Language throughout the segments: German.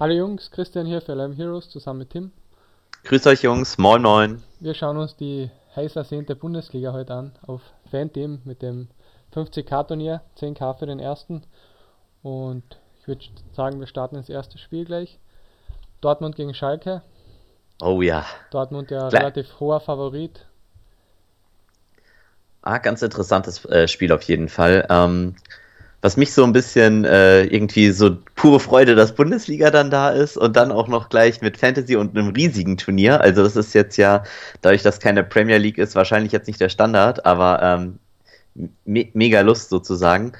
Hallo Jungs, Christian hier für Eleven Heroes zusammen mit Tim. Grüß euch Jungs, moin moin. Wir schauen uns die heiß ersehnte Bundesliga heute an auf Fan-Team mit dem 50k-Turnier, 10k für den ersten. Und ich würde sagen, wir starten ins erste Spiel gleich. Dortmund gegen Schalke. Oh ja. Dortmund ja relativ hoher Favorit. Ah, ganz interessantes äh, Spiel auf jeden Fall. Ähm, was mich so ein bisschen äh, irgendwie so pure Freude, dass Bundesliga dann da ist und dann auch noch gleich mit Fantasy und einem riesigen Turnier. Also das ist jetzt ja, dadurch, dass keine Premier League ist, wahrscheinlich jetzt nicht der Standard, aber ähm, me mega Lust sozusagen.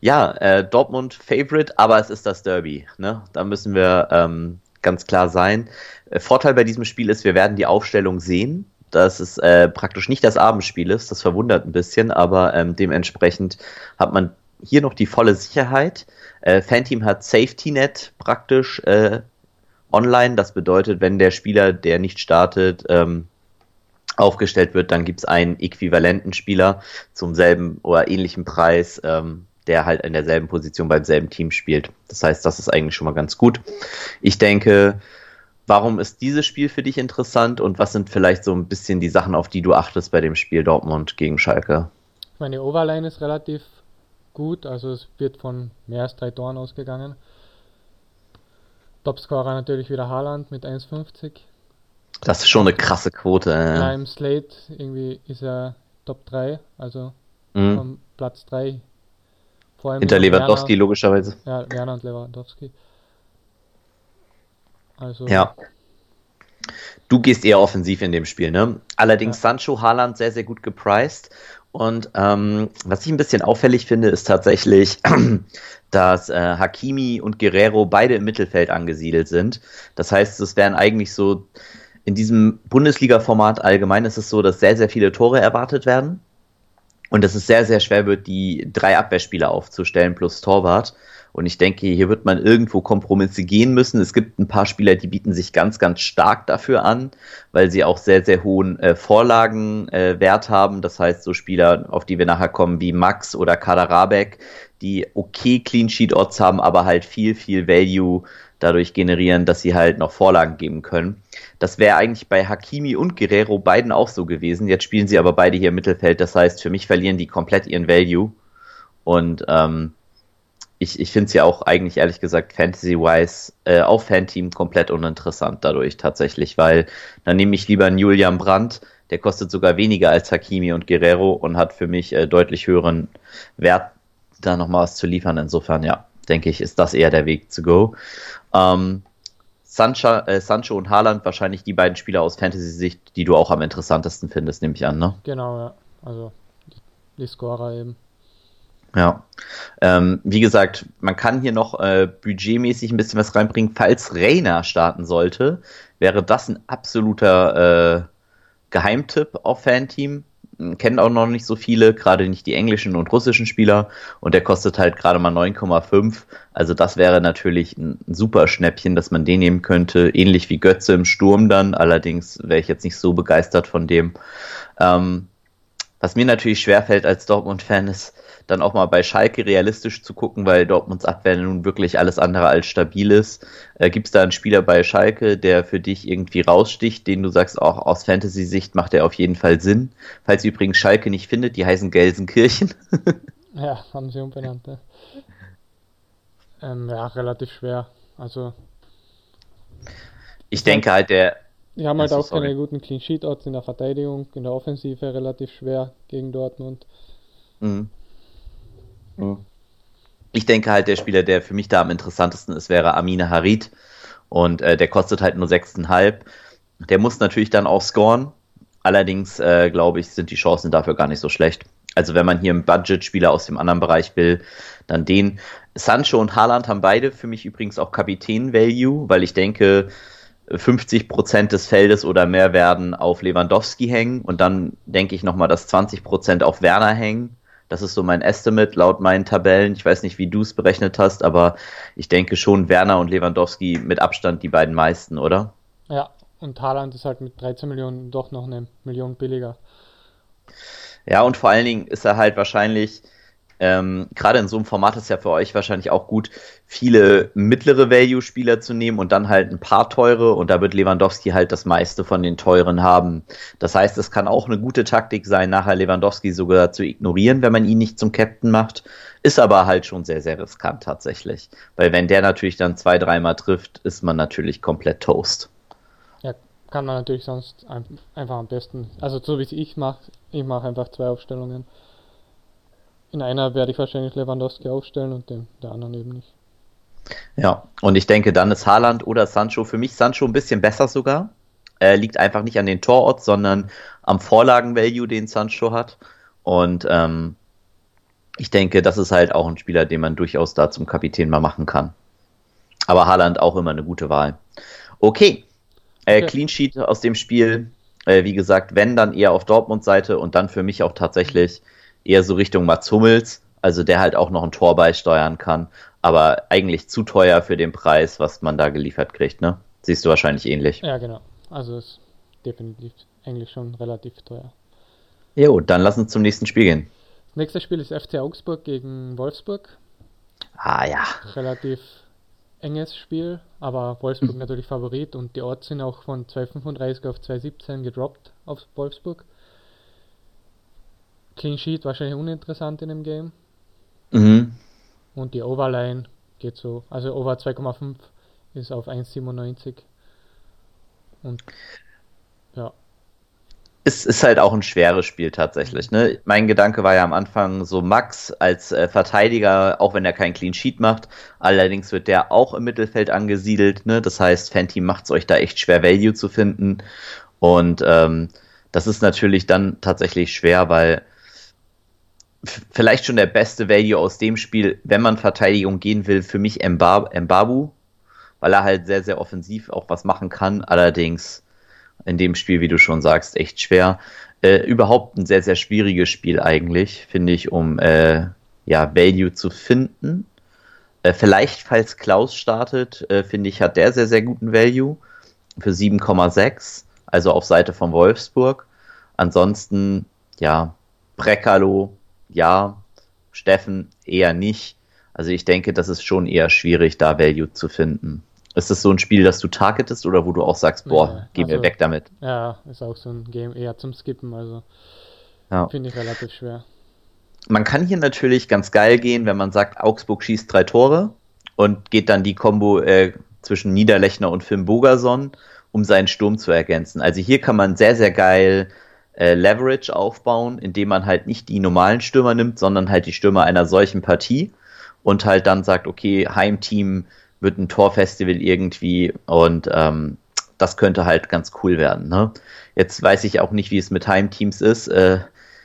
Ja, äh, Dortmund Favorite, aber es ist das Derby. Ne? Da müssen wir ähm, ganz klar sein. Äh, Vorteil bei diesem Spiel ist, wir werden die Aufstellung sehen dass es äh, praktisch nicht das Abendspiel ist. Das verwundert ein bisschen, aber ähm, dementsprechend hat man hier noch die volle Sicherheit. Äh, Fanteam hat Safety Net praktisch äh, online. Das bedeutet, wenn der Spieler, der nicht startet, ähm, aufgestellt wird, dann gibt es einen äquivalenten Spieler zum selben oder ähnlichen Preis, ähm, der halt in derselben Position beim selben Team spielt. Das heißt, das ist eigentlich schon mal ganz gut. Ich denke, warum ist dieses Spiel für dich interessant und was sind vielleicht so ein bisschen die Sachen, auf die du achtest bei dem Spiel Dortmund gegen Schalke? Meine Overline ist relativ gut, also es wird von mehr als drei Toren ausgegangen. Topscorer natürlich wieder Haaland mit 1,50. Das ist schon eine krasse Quote. Ja, im Slate irgendwie ist er Top 3, also mhm. vom Platz 3. Vor allem Hinter Lewandowski Werner, logischerweise. Ja, Werner und Lewandowski. Also. Ja. Du gehst eher offensiv in dem Spiel, ne? Allerdings ja. Sancho, Haaland sehr, sehr gut gepriced und ähm, was ich ein bisschen auffällig finde, ist tatsächlich, dass äh, Hakimi und Guerrero beide im Mittelfeld angesiedelt sind. Das heißt, es wären eigentlich so, in diesem Bundesliga-Format allgemein ist es so, dass sehr, sehr viele Tore erwartet werden. Und dass es sehr, sehr schwer wird, die drei Abwehrspieler aufzustellen plus Torwart. Und ich denke, hier wird man irgendwo Kompromisse gehen müssen. Es gibt ein paar Spieler, die bieten sich ganz, ganz stark dafür an, weil sie auch sehr, sehr hohen äh, Vorlagenwert äh, haben. Das heißt, so Spieler, auf die wir nachher kommen, wie Max oder Kaderabek, die okay Clean Sheet Odds haben, aber halt viel, viel Value dadurch generieren, dass sie halt noch Vorlagen geben können. Das wäre eigentlich bei Hakimi und Guerrero beiden auch so gewesen. Jetzt spielen sie aber beide hier im Mittelfeld. Das heißt, für mich verlieren die komplett ihren Value. Und ähm, ich, ich finde es ja auch eigentlich ehrlich gesagt Fantasy-wise äh, auf Fan-Team komplett uninteressant dadurch tatsächlich, weil dann nehme ich lieber einen Julian Brandt, der kostet sogar weniger als Hakimi und Guerrero und hat für mich äh, deutlich höheren Wert, da nochmal was zu liefern. Insofern, ja, denke ich, ist das eher der Weg zu go. Ähm, Sancho, äh, Sancho und Haaland wahrscheinlich die beiden Spieler aus Fantasy-Sicht, die du auch am interessantesten findest, nehme ich an, ne? Genau, ja. Also die Scorer eben. Ja, ähm, wie gesagt, man kann hier noch äh, budgetmäßig ein bisschen was reinbringen. Falls Reina starten sollte, wäre das ein absoluter äh, Geheimtipp auf Fanteam. Kennen auch noch nicht so viele, gerade nicht die englischen und russischen Spieler. Und der kostet halt gerade mal 9,5. Also das wäre natürlich ein, super Schnäppchen, dass man den nehmen könnte. Ähnlich wie Götze im Sturm dann. Allerdings wäre ich jetzt nicht so begeistert von dem. Ähm, was mir natürlich schwerfällt als Dortmund-Fan ist, dann auch mal bei Schalke realistisch zu gucken, weil Dortmunds Abwehr nun wirklich alles andere als stabil ist. Äh, Gibt es da einen Spieler bei Schalke, der für dich irgendwie raussticht, den du sagst, auch aus Fantasy-Sicht macht er auf jeden Fall Sinn? Falls ihr übrigens Schalke nicht findet, die heißen Gelsenkirchen. ja, haben sie umbenannt. Ne? Ähm, ja, relativ schwer. Also. Ich denke halt, der, die haben halt also, auch sorry. keine guten Clean Sheet Odds in der Verteidigung, in der Offensive relativ schwer gegen Dortmund. Mhm. Ich denke halt, der Spieler, der für mich da am interessantesten ist, wäre Amine Harid. Und äh, der kostet halt nur 6,5. Der muss natürlich dann auch scoren. Allerdings, äh, glaube ich, sind die Chancen dafür gar nicht so schlecht. Also wenn man hier einen Budget-Spieler aus dem anderen Bereich will, dann den. Sancho und Haaland haben beide für mich übrigens auch Kapitän-Value, weil ich denke, 50 Prozent des Feldes oder mehr werden auf Lewandowski hängen und dann denke ich nochmal, dass 20 Prozent auf Werner hängen das ist so mein Estimate laut meinen Tabellen. Ich weiß nicht, wie du es berechnet hast, aber ich denke schon Werner und Lewandowski mit Abstand die beiden meisten, oder? Ja, und Haaland ist halt mit 13 Millionen doch noch eine Million billiger. Ja, und vor allen Dingen ist er halt wahrscheinlich ähm, gerade in so einem Format ist ja für euch wahrscheinlich auch gut, viele mittlere Value-Spieler zu nehmen und dann halt ein paar teure und da wird Lewandowski halt das meiste von den teuren haben. Das heißt, es kann auch eine gute Taktik sein, nachher Lewandowski sogar zu ignorieren, wenn man ihn nicht zum Captain macht. Ist aber halt schon sehr, sehr riskant tatsächlich. Weil wenn der natürlich dann zwei, dreimal trifft, ist man natürlich komplett toast. Ja, kann man natürlich sonst einfach am besten, also so wie es ich mache, ich mache einfach zwei Aufstellungen in einer werde ich wahrscheinlich Lewandowski aufstellen und den, der anderen eben nicht. Ja, und ich denke, dann ist Haaland oder Sancho, für mich Sancho ein bisschen besser sogar. Äh, liegt einfach nicht an den Tororts, sondern am Vorlagen-Value, den Sancho hat. Und ähm, ich denke, das ist halt auch ein Spieler, den man durchaus da zum Kapitän mal machen kann. Aber Haaland auch immer eine gute Wahl. Okay. Äh, okay. Clean Sheet aus dem Spiel. Äh, wie gesagt, wenn, dann eher auf Dortmund-Seite und dann für mich auch tatsächlich eher so Richtung Mats Hummels, also der halt auch noch ein Tor beisteuern kann, aber eigentlich zu teuer für den Preis, was man da geliefert kriegt, ne? Siehst du wahrscheinlich ähnlich. Ja, genau. Also ist definitiv eigentlich schon relativ teuer. Jo, dann lass uns zum nächsten Spiel gehen. Das nächste Spiel ist FC Augsburg gegen Wolfsburg. Ah ja. Relativ enges Spiel, aber Wolfsburg natürlich Favorit und die Orts sind auch von 2,35 auf 2,17 gedroppt auf Wolfsburg. Clean Sheet wahrscheinlich uninteressant in dem Game. Mhm. Und die Overline geht so, also Over 2,5 ist auf 1,97. Und ja. Es ist halt auch ein schweres Spiel tatsächlich. Ne? Mein Gedanke war ja am Anfang so Max als äh, Verteidiger, auch wenn er keinen Clean Sheet macht. Allerdings wird der auch im Mittelfeld angesiedelt. Ne? Das heißt, Fenty macht es euch da echt schwer, Value zu finden. Und ähm, das ist natürlich dann tatsächlich schwer, weil vielleicht schon der beste Value aus dem Spiel, wenn man Verteidigung gehen will, für mich Mbabu, weil er halt sehr, sehr offensiv auch was machen kann. Allerdings in dem Spiel, wie du schon sagst, echt schwer. Äh, überhaupt ein sehr, sehr schwieriges Spiel eigentlich, finde ich, um äh, ja, Value zu finden. Äh, vielleicht, falls Klaus startet, äh, finde ich, hat der sehr, sehr guten Value für 7,6, also auf Seite von Wolfsburg. Ansonsten, ja, Brekalo ja, Steffen eher nicht. Also ich denke, das ist schon eher schwierig, da Value zu finden. Ist das so ein Spiel, das du targetest oder wo du auch sagst, boah, ja, geh also, mir weg damit? Ja, ist auch so ein Game eher zum Skippen, also ja. finde ich relativ schwer. Man kann hier natürlich ganz geil gehen, wenn man sagt, Augsburg schießt drei Tore und geht dann die Kombo äh, zwischen Niederlechner und Finn Bogerson, um seinen Sturm zu ergänzen. Also hier kann man sehr, sehr geil äh, Leverage aufbauen, indem man halt nicht die normalen Stürmer nimmt, sondern halt die Stürmer einer solchen Partie und halt dann sagt, okay, Heimteam wird ein Torfestival irgendwie und ähm, das könnte halt ganz cool werden. Ne? Jetzt weiß ich auch nicht, wie es mit Heimteams ist. Äh,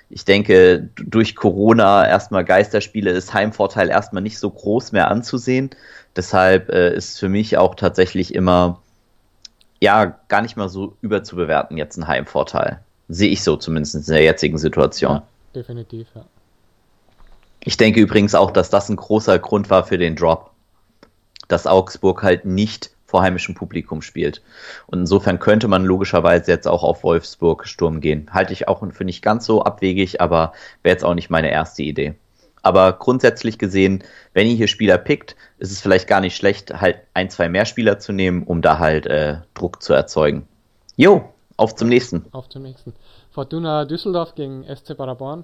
ich denke, durch Corona erstmal Geisterspiele ist Heimvorteil erstmal nicht so groß mehr anzusehen. Deshalb äh, ist für mich auch tatsächlich immer ja gar nicht mal so überzubewerten jetzt ein Heimvorteil. Sehe ich so zumindest in der jetzigen Situation. Ja, definitiv, ja. Ich denke übrigens auch, dass das ein großer Grund war für den Drop. Dass Augsburg halt nicht vor heimischem Publikum spielt. Und insofern könnte man logischerweise jetzt auch auf Wolfsburg Sturm gehen. Halte ich auch für nicht ganz so abwegig, aber wäre jetzt auch nicht meine erste Idee. Aber grundsätzlich gesehen, wenn ihr hier Spieler pickt, ist es vielleicht gar nicht schlecht, halt ein, zwei mehr Spieler zu nehmen, um da halt äh, Druck zu erzeugen. Jo, auf zum nächsten. Auf zum nächsten. Fortuna Düsseldorf gegen SC Paderborn.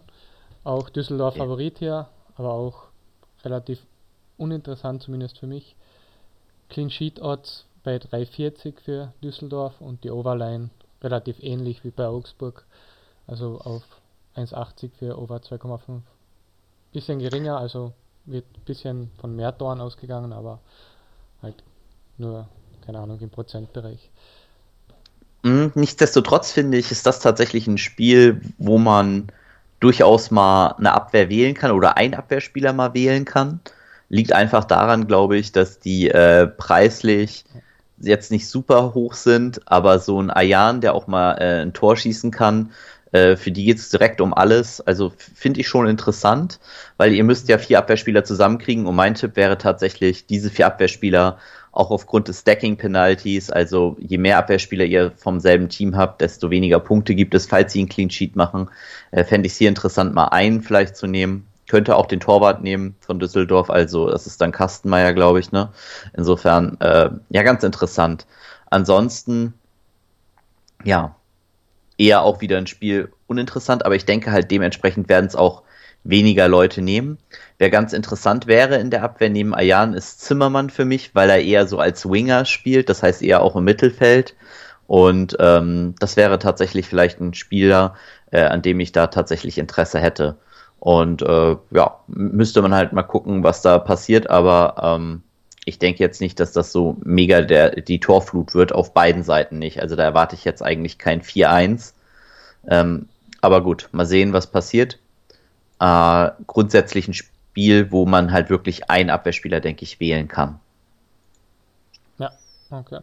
Auch Düsseldorf ja. Favorit hier, aber auch relativ uninteressant, zumindest für mich. Clean Sheet Odds bei 3,40 für Düsseldorf und die Overline relativ ähnlich wie bei Augsburg. Also auf 1,80 für Over 2,5. Bisschen geringer, also wird ein bisschen von mehr Toren ausgegangen, aber halt nur, keine Ahnung, im Prozentbereich. Mhm, nichtsdestotrotz finde ich, ist das tatsächlich ein Spiel, wo man durchaus mal eine Abwehr wählen kann oder ein Abwehrspieler mal wählen kann. Liegt einfach daran, glaube ich, dass die äh, preislich jetzt nicht super hoch sind, aber so ein Ayan, der auch mal äh, ein Tor schießen kann, äh, für die geht es direkt um alles. Also finde ich schon interessant, weil ihr müsst ja vier Abwehrspieler zusammenkriegen und mein Tipp wäre tatsächlich, diese vier Abwehrspieler auch aufgrund des Stacking-Penalties. Also je mehr Abwehrspieler ihr vom selben Team habt, desto weniger Punkte gibt es, falls sie einen Clean Sheet machen. Äh, Fände ich es hier interessant, mal einen vielleicht zu nehmen. könnte auch den Torwart nehmen von Düsseldorf, also das ist dann Kastenmeier, glaube ich, ne? Insofern, äh, ja, ganz interessant. Ansonsten, ja, eher auch wieder ein Spiel uninteressant, aber ich denke halt dementsprechend werden es auch weniger Leute nehmen. Wer ganz interessant wäre in der Abwehr neben Ayan ist Zimmermann für mich, weil er eher so als Winger spielt, das heißt eher auch im Mittelfeld. Und ähm, das wäre tatsächlich vielleicht ein Spieler, äh, an dem ich da tatsächlich Interesse hätte. Und äh, ja, müsste man halt mal gucken, was da passiert, aber ähm, ich denke jetzt nicht, dass das so mega der, die Torflut wird, auf beiden Seiten nicht. Also da erwarte ich jetzt eigentlich kein 4-1. Ähm, aber gut, mal sehen, was passiert. Äh, grundsätzlich ein Spiel, wo man halt wirklich einen Abwehrspieler, denke ich, wählen kann. Ja, okay.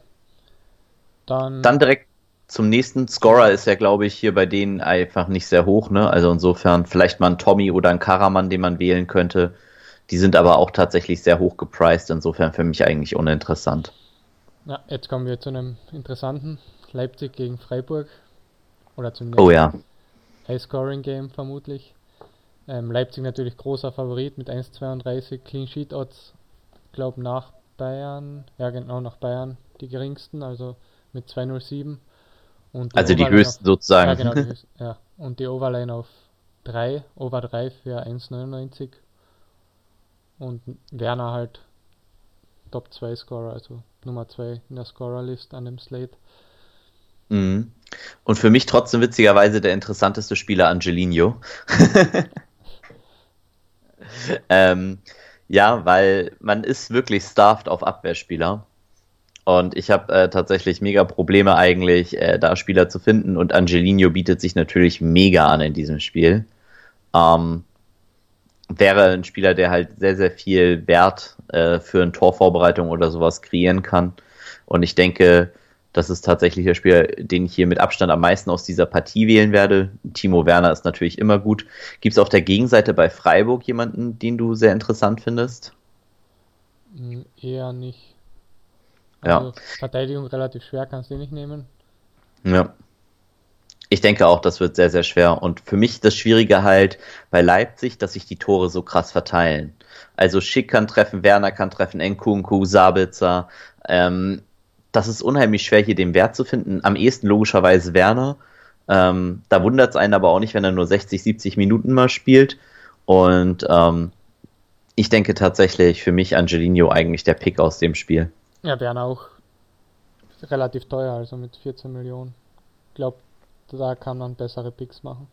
Dann, Dann direkt zum nächsten. Scorer ist ja, glaube ich, hier bei denen einfach nicht sehr hoch. Ne? Also insofern vielleicht mal ein Tommy oder ein Karaman, den man wählen könnte. Die sind aber auch tatsächlich sehr hoch gepriced. Insofern für mich eigentlich uninteressant. Ja, jetzt kommen wir zu einem interessanten. Leipzig gegen Freiburg. Oder zum oh, ja. High-Scoring-Game vermutlich. Ähm, Leipzig natürlich großer Favorit mit 1,32 Clean Sheet Odds. Ich glaube nach Bayern, ja genau nach Bayern die geringsten, also mit 2,07. Und also die höchsten auf, sozusagen. Ja, genau, die höchsten, ja. Und die Overline auf 3, Over 3 für 1,99. Und Werner halt Top 2 Scorer, also Nummer 2 in der Scorer-List an dem Slate. Mhm. Und für mich trotzdem witzigerweise der interessanteste Spieler Angelino. ähm, ja, weil man ist wirklich starved auf Abwehrspieler. Und ich habe äh, tatsächlich mega Probleme eigentlich, äh, da Spieler zu finden. Und Angelino bietet sich natürlich mega an in diesem Spiel. Ähm, wäre ein Spieler, der halt sehr, sehr viel Wert äh, für eine Torvorbereitung oder sowas kreieren kann. Und ich denke, das ist tatsächlich der Spieler, den ich hier mit Abstand am meisten aus dieser Partie wählen werde. Timo Werner ist natürlich immer gut. Gibt es auf der Gegenseite bei Freiburg jemanden, den du sehr interessant findest? Hm, eher nicht. Also ja. Verteidigung relativ schwer, kannst du nicht nehmen. Ja. Ich denke auch, das wird sehr, sehr schwer. Und für mich das Schwierige halt bei Leipzig, dass sich die Tore so krass verteilen. Also Schick kann treffen, Werner kann treffen, Nkunku, Sabitzer. Ähm, das ist unheimlich schwer, hier den Wert zu finden. Am ehesten logischerweise Werner. Ähm, da wundert es einen aber auch nicht, wenn er nur 60, 70 Minuten mal spielt. Und ähm, ich denke tatsächlich für mich Angelino eigentlich der Pick aus dem Spiel. Ja, Werner auch relativ teuer, also mit 14 Millionen. Ich glaube, da kann man bessere Picks machen.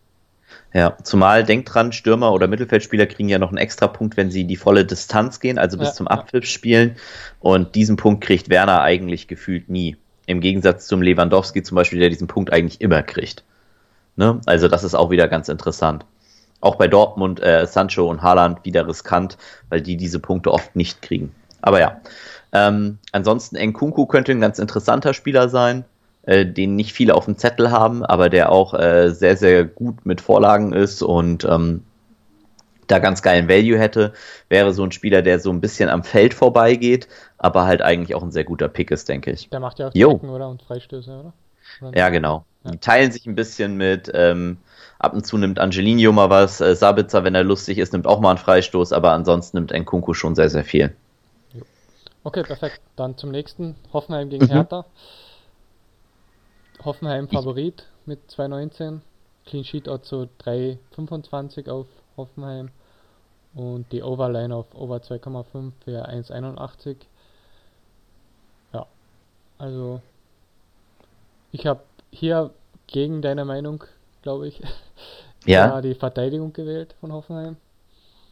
Ja, zumal denkt dran, Stürmer oder Mittelfeldspieler kriegen ja noch einen extra Punkt, wenn sie die volle Distanz gehen, also bis ja, zum Abpfiff spielen. Und diesen Punkt kriegt Werner eigentlich gefühlt nie. Im Gegensatz zum Lewandowski zum Beispiel, der diesen Punkt eigentlich immer kriegt. Ne? Also das ist auch wieder ganz interessant. Auch bei Dortmund, äh, Sancho und Haaland wieder riskant, weil die diese Punkte oft nicht kriegen. Aber ja. Ähm, ansonsten Nkunku könnte ein ganz interessanter Spieler sein äh, den nicht viele auf dem Zettel haben, aber der auch äh, sehr, sehr gut mit Vorlagen ist und ähm, da ganz geilen Value hätte, wäre so ein Spieler, der so ein bisschen am Feld vorbeigeht, aber halt eigentlich auch ein sehr guter Pick ist, denke ich. Der macht ja auch Strecken, oder? Und Freistöße, oder? oder ja, genau. Ja. Die teilen sich ein bisschen mit, ähm, ab und zu nimmt Angelino mal was, äh, Sabitzer, wenn er lustig ist, nimmt auch mal einen Freistoß, aber ansonsten nimmt Nkunku schon sehr, sehr viel. Okay, perfekt. Dann zum nächsten. Hoffenheim gegen mhm. Hertha. Hoffenheim Favorit mit 2,19. Clean Sheet also 3,25 auf Hoffenheim. Und die Overline auf Over 2,5 für 1,81. Ja, also ich habe hier gegen deine Meinung, glaube ich, ja. die Verteidigung gewählt von Hoffenheim.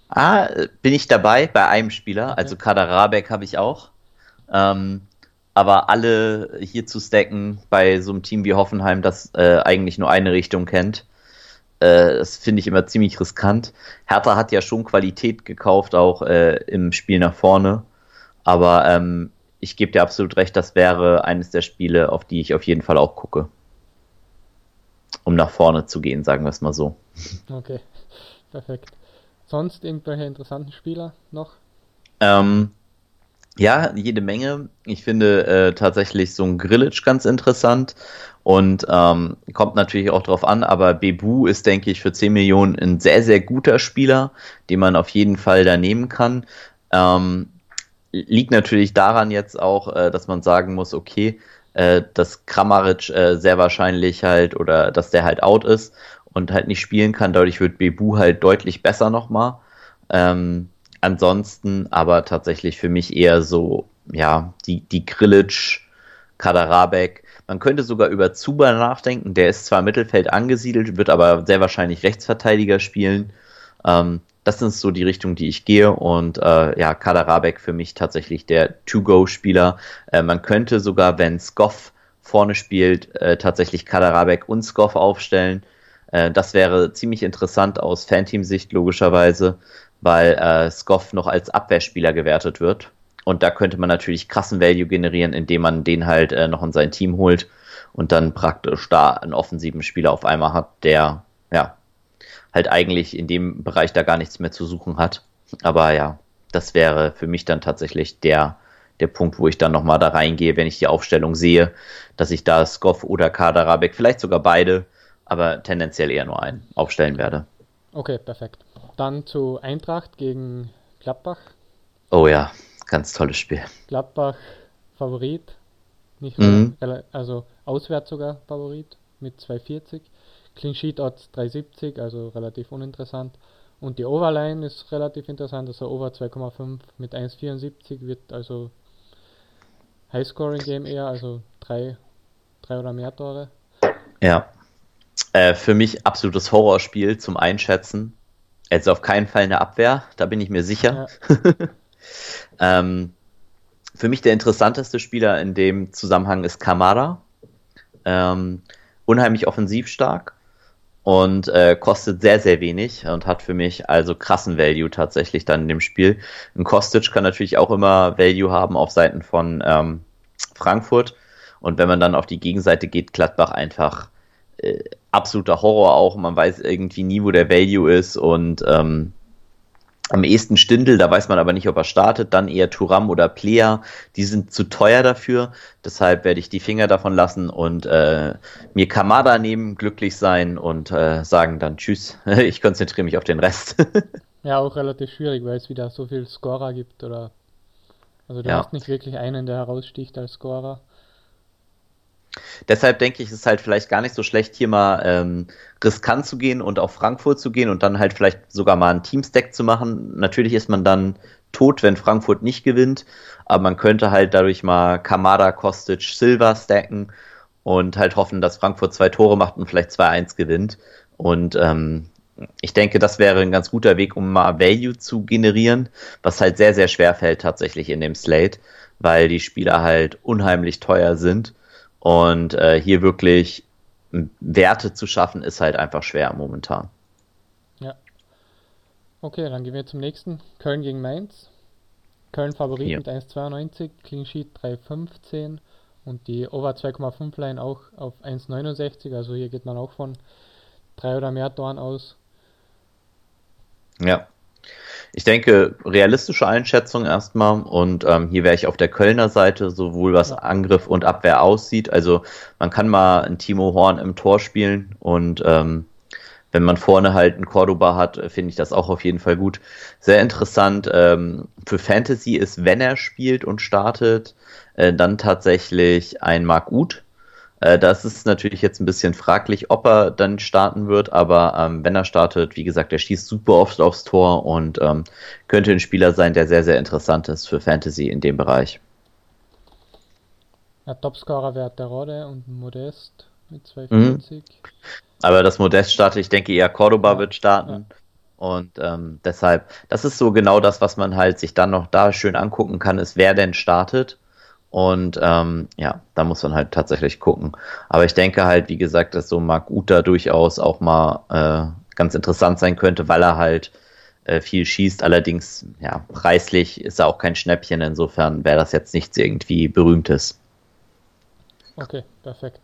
Ah, bin ich dabei bei einem Spieler, okay. also Kader Rabeck habe ich auch. Ähm, aber alle hier zu stacken bei so einem Team wie Hoffenheim, das äh, eigentlich nur eine Richtung kennt, äh, das finde ich immer ziemlich riskant. Hertha hat ja schon Qualität gekauft, auch äh, im Spiel nach vorne. Aber ähm, ich gebe dir absolut recht, das wäre eines der Spiele, auf die ich auf jeden Fall auch gucke. Um nach vorne zu gehen, sagen wir es mal so. Okay, perfekt. Sonst irgendwelche interessanten Spieler noch? Ähm, Ja, jede Menge. Ich finde äh, tatsächlich so ein Grillage ganz interessant und ähm, kommt natürlich auch drauf an, aber Bebu ist, denke ich, für 10 Millionen ein sehr, sehr guter Spieler, den man auf jeden Fall da nehmen kann. Ähm, liegt natürlich daran jetzt auch, äh, dass man sagen muss, okay, äh, dass Kramaric äh, sehr wahrscheinlich halt oder dass der halt out ist und halt nicht spielen kann. Dadurch wird Bebu halt deutlich besser nochmal. Ähm, ansonsten aber tatsächlich für mich eher so, ja, die, die Grillitsch, Kaderabek. Man könnte sogar über Zuba nachdenken. Der ist zwar Mittelfeld angesiedelt, wird aber sehr wahrscheinlich Rechtsverteidiger spielen. Ähm, das sind so die Richtung, die ich gehe. Und äh, ja, Kaderabek für mich tatsächlich der To-Go-Spieler. Äh, man könnte sogar, wenn Skoff vorne spielt, äh, tatsächlich Kaderabek und Skoff aufstellen. Äh, das wäre ziemlich interessant aus Fanteam-Sicht logischerweise weil äh, Skoff noch als Abwehrspieler gewertet wird. Und da könnte man natürlich krassen Value generieren, indem man den halt äh, noch in sein Team holt und dann praktisch da einen offensiven Spieler auf einmal hat, der ja halt eigentlich in dem Bereich da gar nichts mehr zu suchen hat. Aber ja, das wäre für mich dann tatsächlich der, der Punkt, wo ich dann nochmal da reingehe, wenn ich die Aufstellung sehe, dass ich da Skoff oder Kaderabek, vielleicht sogar beide, aber tendenziell eher nur einen aufstellen werde. Okay, perfekt. Dann zu Eintracht gegen Gladbach. Oh ja, ganz tolles Spiel. Gladbach Favorit, nicht mhm. also auswärts sogar Favorit mit 2,40. Clean Sheet Odds 3,70, also relativ uninteressant. Und die Overline ist relativ interessant, also Over 2,5 mit 1,74 wird also Highscoring Game eher, also drei, drei oder mehr Tore. Ja. Äh, für mich absolutes Horrorspiel zum Einschätzen. Also auf keinen Fall eine Abwehr, da bin ich mir sicher. Ja. ähm, für mich der interessanteste Spieler in dem Zusammenhang ist Kamara. Ähm, unheimlich offensiv stark und äh, kostet sehr, sehr wenig und hat für mich also krassen Value tatsächlich dann in dem Spiel. Ein Kostic kann natürlich auch immer Value haben auf Seiten von ähm, Frankfurt. Und wenn man dann auf die Gegenseite geht, Gladbach einfach äh, absoluter Horror auch. Man weiß irgendwie nie, wo der Value ist und ähm, am ehesten Stindel, da weiß man aber nicht, ob er startet, dann eher Turam oder Plea, die sind zu teuer dafür, deshalb werde ich die Finger davon lassen und äh, mir Kamada nehmen, glücklich sein und äh, sagen dann Tschüss, ich konzentriere mich auf den Rest. ja, auch relativ schwierig, weil es wieder so viel Scorer gibt oder also du ja. hast nicht wirklich einen, der heraussticht als Scorer. Deshalb denke ich, es ist halt vielleicht gar nicht so schlecht, hier mal ähm, riskant zu gehen und auf Frankfurt zu gehen und dann halt vielleicht sogar mal einen Teamstack zu machen. Natürlich ist man dann tot, wenn Frankfurt nicht gewinnt, aber man könnte halt dadurch mal Kamada, Kostic, Silva stacken und halt hoffen, dass Frankfurt zwei Tore macht und vielleicht 2-1 gewinnt. Und ähm, ich denke, das wäre ein ganz guter Weg, um mal Value zu generieren, was halt sehr, sehr schwer fällt tatsächlich in dem Slate, weil die Spieler halt unheimlich teuer sind und äh, hier wirklich Werte zu schaffen, ist halt einfach schwer momentan. Ja. Okay, dann gehen wir zum nächsten. Köln gegen Mainz. Köln Favorit ja. mit 1,92, Clean Sheet 3,15 und die Over 2,5 Line auch auf 1,69. Also hier geht man auch von drei oder mehr Toren aus. Ja. Ich denke, realistische Einschätzung erstmal. Und ähm, hier wäre ich auf der Kölner Seite, sowohl was Angriff und Abwehr aussieht. Also man kann mal ein Timo Horn im Tor spielen und ähm, wenn man vorne halt einen Cordoba hat, finde ich das auch auf jeden Fall gut. Sehr interessant ähm, für Fantasy ist, wenn er spielt und startet, äh, dann tatsächlich ein Mark Uth äh, das ist natürlich jetzt ein bisschen fraglich, ob er dann starten wird, aber ähm, wenn er startet, wie gesagt, er schießt super oft aufs Tor und ähm, könnte ein Spieler sein, der sehr, sehr interessant ist für Fantasy in dem Bereich. Ja, Topscorer wäre Terodde und Modest mit 240. Mhm. Aber das Modest startet, ich denke eher Cordoba ja, wird starten. Ja. Und ähm, deshalb, das ist so genau das, was man halt sich dann noch da schön angucken kann, ist, wer denn startet. Und ähm, ja, da muss man halt tatsächlich gucken. Aber ich denke halt, wie gesagt, dass so Mark Uta durchaus auch mal äh, ganz interessant sein könnte, weil er halt äh, viel schießt. Allerdings, ja, preislich ist er auch kein Schnäppchen. Insofern wäre das jetzt nichts irgendwie Berühmtes. Okay, perfekt.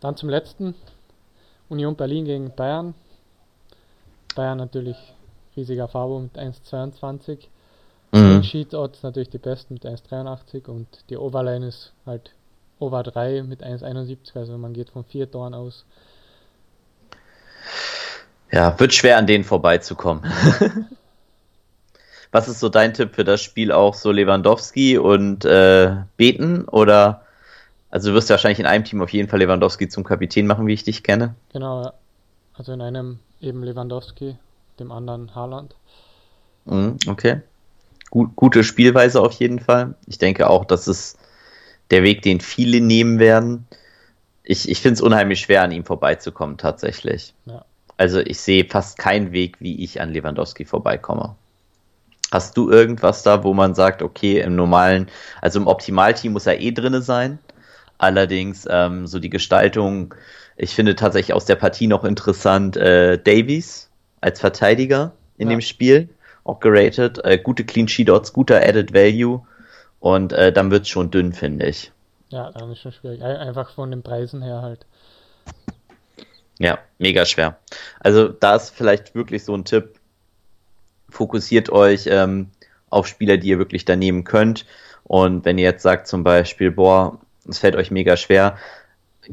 Dann zum letzten. Union Berlin gegen Bayern. Bayern natürlich riesiger Farbo mit 1,22. Mhm. Sheet Odds natürlich die besten mit 1,83 und die Overline ist halt Over 3 mit 1,71, also man geht von vier Toren aus. Ja, wird schwer an denen vorbeizukommen. Was ist so dein Tipp für das Spiel auch so Lewandowski und äh, Beten oder also du wirst ja wahrscheinlich in einem Team auf jeden Fall Lewandowski zum Kapitän machen, wie ich dich kenne. Genau. Also in einem eben Lewandowski, dem anderen Haaland. Mhm, okay. Gut, gute Spielweise auf jeden Fall. Ich denke auch, das ist der Weg, den viele nehmen werden. Ich, ich finde es unheimlich schwer, an ihm vorbeizukommen, tatsächlich. Ja. Also ich sehe fast keinen Weg, wie ich an Lewandowski vorbeikomme. Hast du irgendwas da, wo man sagt, okay, im normalen, also im Optimalteam muss er eh drinne sein. Allerdings ähm, so die Gestaltung, ich finde tatsächlich aus der Partie noch interessant äh, Davies als Verteidiger in ja. dem Spiel, auch geratet, äh, gute Clean Sheet Odds, guter Added Value und äh, dann wird es schon dünn, finde ich. Ja, dann ist schon schwierig. Einfach von den Preisen her halt. Ja, mega schwer. Also da ist vielleicht wirklich so ein Tipp, fokussiert euch ähm, auf Spieler, die ihr wirklich da nehmen könnt. Und wenn ihr jetzt sagt zum Beispiel, boah, es fällt euch mega schwer,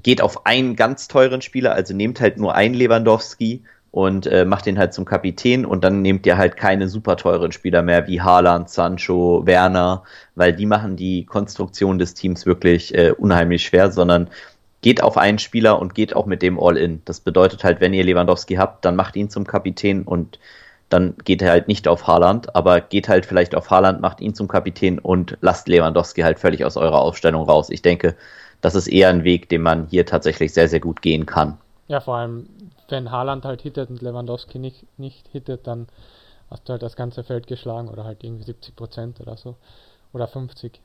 geht auf einen ganz teuren Spieler, also nehmt halt nur einen Lewandowski und äh, macht den halt zum Kapitän und dann nehmt ihr halt keine super teuren Spieler mehr wie Haaland, Sancho, Werner, weil die machen die Konstruktion des Teams wirklich äh, unheimlich schwer, sondern geht auf einen Spieler und geht auch mit dem All-In. Das bedeutet halt, wenn ihr Lewandowski habt, dann macht ihn zum Kapitän und dann geht er halt nicht auf Haaland, aber geht halt vielleicht auf Haaland, macht ihn zum Kapitän und lasst Lewandowski halt völlig aus eurer Aufstellung raus. Ich denke, das ist eher ein Weg, den man hier tatsächlich sehr, sehr gut gehen kann. Ja, vor allem, wenn Haaland halt hittet und Lewandowski nicht, nicht hittet, dann hast du halt das ganze Feld geschlagen oder halt irgendwie 70 Prozent oder so. Oder 50.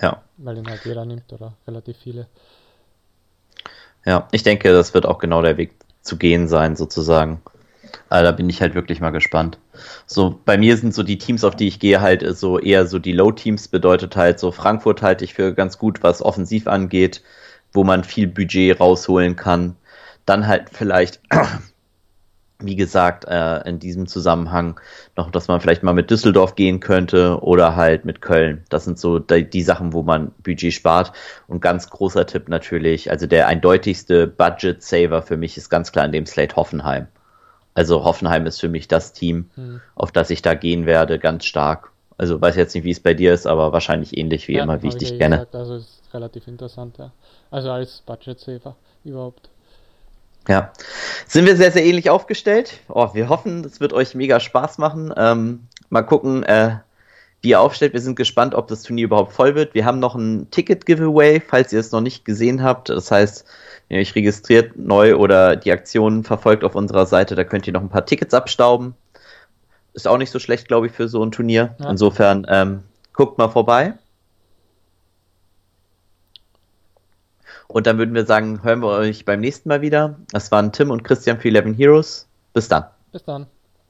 Ja. Weil ihn halt jeder nimmt oder relativ viele. Ja, ich denke, das wird auch genau der Weg zu gehen sein, sozusagen. Also da bin ich halt wirklich mal gespannt. So, bei mir sind so die Teams, auf die ich gehe, halt so eher so die Low-Teams, bedeutet halt so Frankfurt halte ich für ganz gut, was offensiv angeht, wo man viel Budget rausholen kann. Dann halt vielleicht, wie gesagt, äh, in diesem Zusammenhang noch, dass man vielleicht mal mit Düsseldorf gehen könnte oder halt mit Köln. Das sind so die, die Sachen, wo man Budget spart. Und ganz großer Tipp natürlich, also der eindeutigste Budget-Saver für mich ist ganz klar in dem Slate Hoffenheim. Also Hoffenheim ist für mich das Team, hm. auf das ich da gehen werde, ganz stark. Also weiß jetzt nicht, wie es bei dir ist, aber wahrscheinlich ähnlich wie ja, immer, wie ich dich kenne. Gesagt, also ist relativ interessant, ja. Also als Budget Saver überhaupt. Ja, sind wir sehr, sehr ähnlich aufgestellt. Oh, wir hoffen, es wird euch mega Spaß machen. Ähm, mal gucken, äh, wie ihr aufstellt. Wir sind gespannt, ob das Turnier überhaupt voll wird. Wir haben noch ein Ticket-Giveaway, falls ihr es noch nicht gesehen habt. Das heißt, wenn ihr euch registriert neu oder die Aktionen verfolgt auf unserer Seite, da könnt ihr noch ein paar Tickets abstauben. Ist auch nicht so schlecht, glaube ich, für so ein Turnier. Ja. Insofern ähm, guckt mal vorbei. Und dann würden wir sagen, hören wir euch beim nächsten Mal wieder. Das waren Tim und Christian für 11 Heroes. Bis dann. Bis dann.